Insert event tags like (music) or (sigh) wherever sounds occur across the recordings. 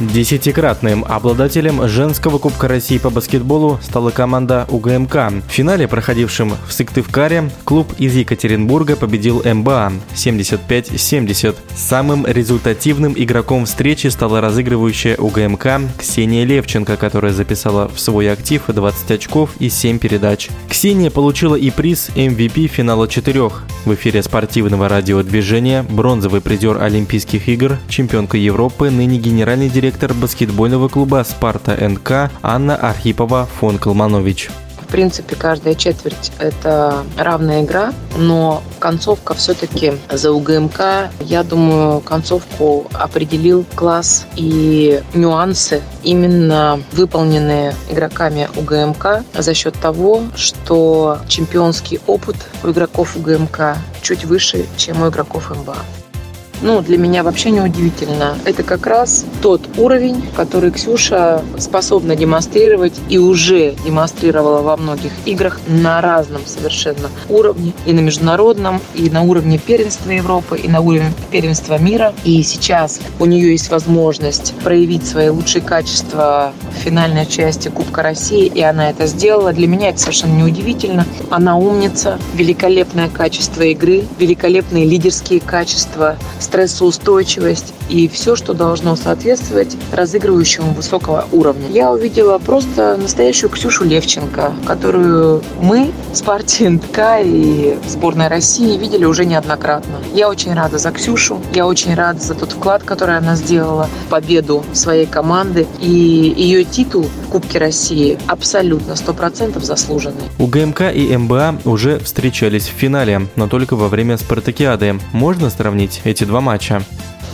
Десятикратным обладателем женского Кубка России по баскетболу стала команда УГМК. В финале, проходившем в Сыктывкаре, клуб из Екатеринбурга победил МБА 75-70. Самым результативным игроком встречи стала разыгрывающая УГМК Ксения Левченко, которая записала в свой актив 20 очков и 7 передач. Ксения получила и приз MVP финала четырех. В эфире спортивного радиодвижения бронзовый призер Олимпийских игр, чемпионка Европы, ныне генеральный директор директор баскетбольного клуба «Спарта НК» Анна Архипова фон Калманович. В принципе, каждая четверть – это равная игра, но концовка все-таки за УГМК. Я думаю, концовку определил класс и нюансы, именно выполненные игроками УГМК за счет того, что чемпионский опыт у игроков УГМК чуть выше, чем у игроков МБА ну, для меня вообще не удивительно. Это как раз тот уровень, который Ксюша способна демонстрировать и уже демонстрировала во многих играх на разном совершенно уровне. И на международном, и на уровне первенства Европы, и на уровне первенства мира. И сейчас у нее есть возможность проявить свои лучшие качества в финальной части Кубка России, и она это сделала. Для меня это совершенно не удивительно. Она умница, великолепное качество игры, великолепные лидерские качества, стрессоустойчивость и все, что должно соответствовать разыгрывающему высокого уровня. Я увидела просто настоящую Ксюшу Левченко, которую мы с партией и сборной России видели уже неоднократно. Я очень рада за Ксюшу, я очень рада за тот вклад, который она сделала в победу своей команды. И ее титул Кубке России абсолютно 100% заслуженный. У ГМК и МБА уже встречались в финале, но только во время спартакиады. Можно сравнить эти два матча?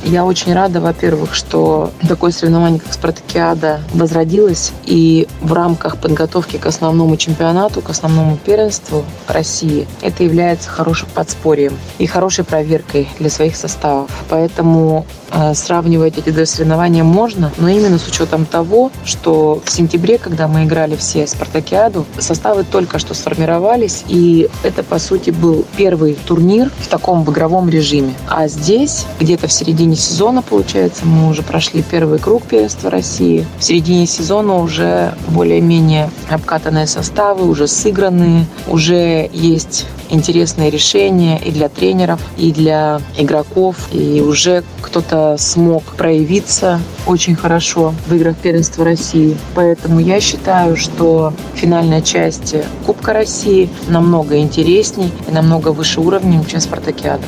Я очень рада, во-первых, что такое соревнование, как Спартакиада, возродилось. И в рамках подготовки к основному чемпионату, к основному первенству России, это является хорошим подспорьем и хорошей проверкой для своих составов. Поэтому э, сравнивать эти два соревнования можно, но именно с учетом того, что в сентябре, когда мы играли все Спартакиаду, составы только что сформировались, и это, по сути, был первый турнир в таком игровом режиме. А здесь, где-то в середине середине сезона, получается, мы уже прошли первый круг первенства России. В середине сезона уже более-менее обкатанные составы, уже сыгранные, уже есть интересные решения и для тренеров, и для игроков, и уже кто-то смог проявиться очень хорошо в играх первенства России. Поэтому я считаю, что финальная часть Кубка России намного интересней и намного выше уровнем, чем Спартакиада.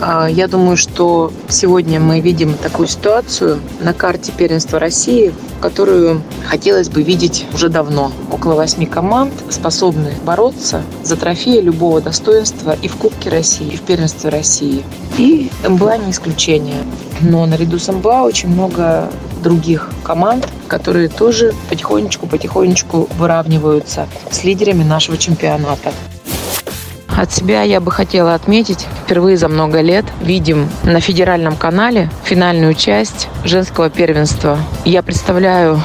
А, я думаю, что сегодня мы видим такую ситуацию на карте первенства России, которую хотелось бы видеть уже давно. Около восьми команд способны бороться за трофеи любого достоинства и в Кубке России, и в первенстве России. И МБА не исключение. Но наряду с МБА очень много других команд, которые тоже потихонечку-потихонечку выравниваются с лидерами нашего чемпионата. От себя я бы хотела отметить, впервые за много лет видим на федеральном канале финальную часть женского первенства. Я представляю,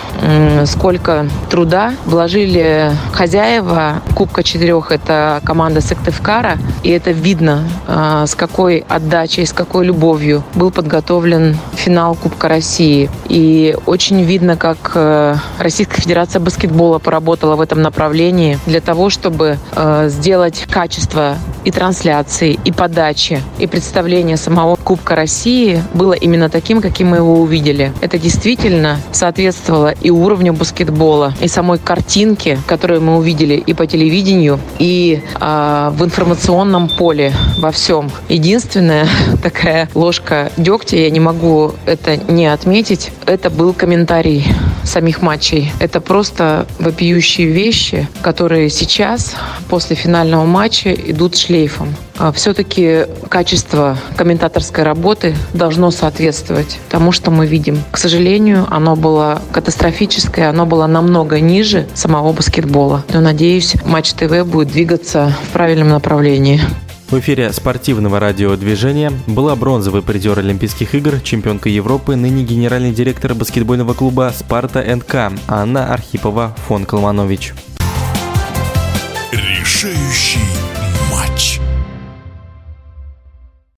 сколько труда вложили хозяева Кубка четырех. Это команда Сыктывкара. И это видно, а, с какой отдачей, с какой любовью был подготовлен финал Кубка России. И очень видно, как э, Российская Федерация баскетбола поработала в этом направлении для того, чтобы э, сделать качество и трансляции, и подачи, и представление самого Кубка России было именно таким, каким мы его увидели. Это действительно соответствовало и уровню баскетбола, и самой картинке, которую мы увидели и по телевидению, и э, в информационном поле во всем. Единственная (laughs) такая ложка дегтя, я не могу это не отметить, это был комментарий самих матчей. Это просто вопиющие вещи, которые сейчас, после финального матча, идут шлейфом. А Все-таки качество комментаторской работы должно соответствовать тому, что мы видим. К сожалению, оно было катастрофическое, оно было намного ниже самого баскетбола. Но, надеюсь, Матч ТВ будет двигаться в правильном направлении. В эфире спортивного радиодвижения была бронзовый призер Олимпийских игр, чемпионка Европы, ныне генеральный директор баскетбольного клуба «Спарта НК» Анна Архипова-Фон Калманович. Решающий